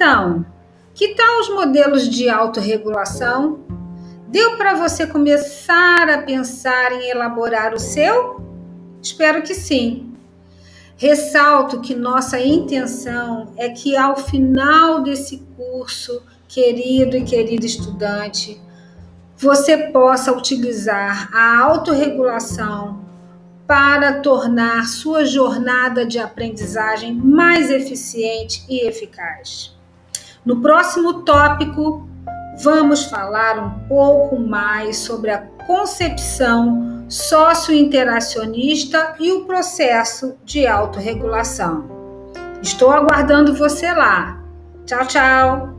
Então, que tal os modelos de autorregulação? Deu para você começar a pensar em elaborar o seu? Espero que sim. Ressalto que nossa intenção é que ao final desse curso, querido e querida estudante, você possa utilizar a autorregulação para tornar sua jornada de aprendizagem mais eficiente e eficaz. No próximo tópico, vamos falar um pouco mais sobre a concepção sociointeracionista e o processo de autorregulação. Estou aguardando você lá. Tchau, tchau!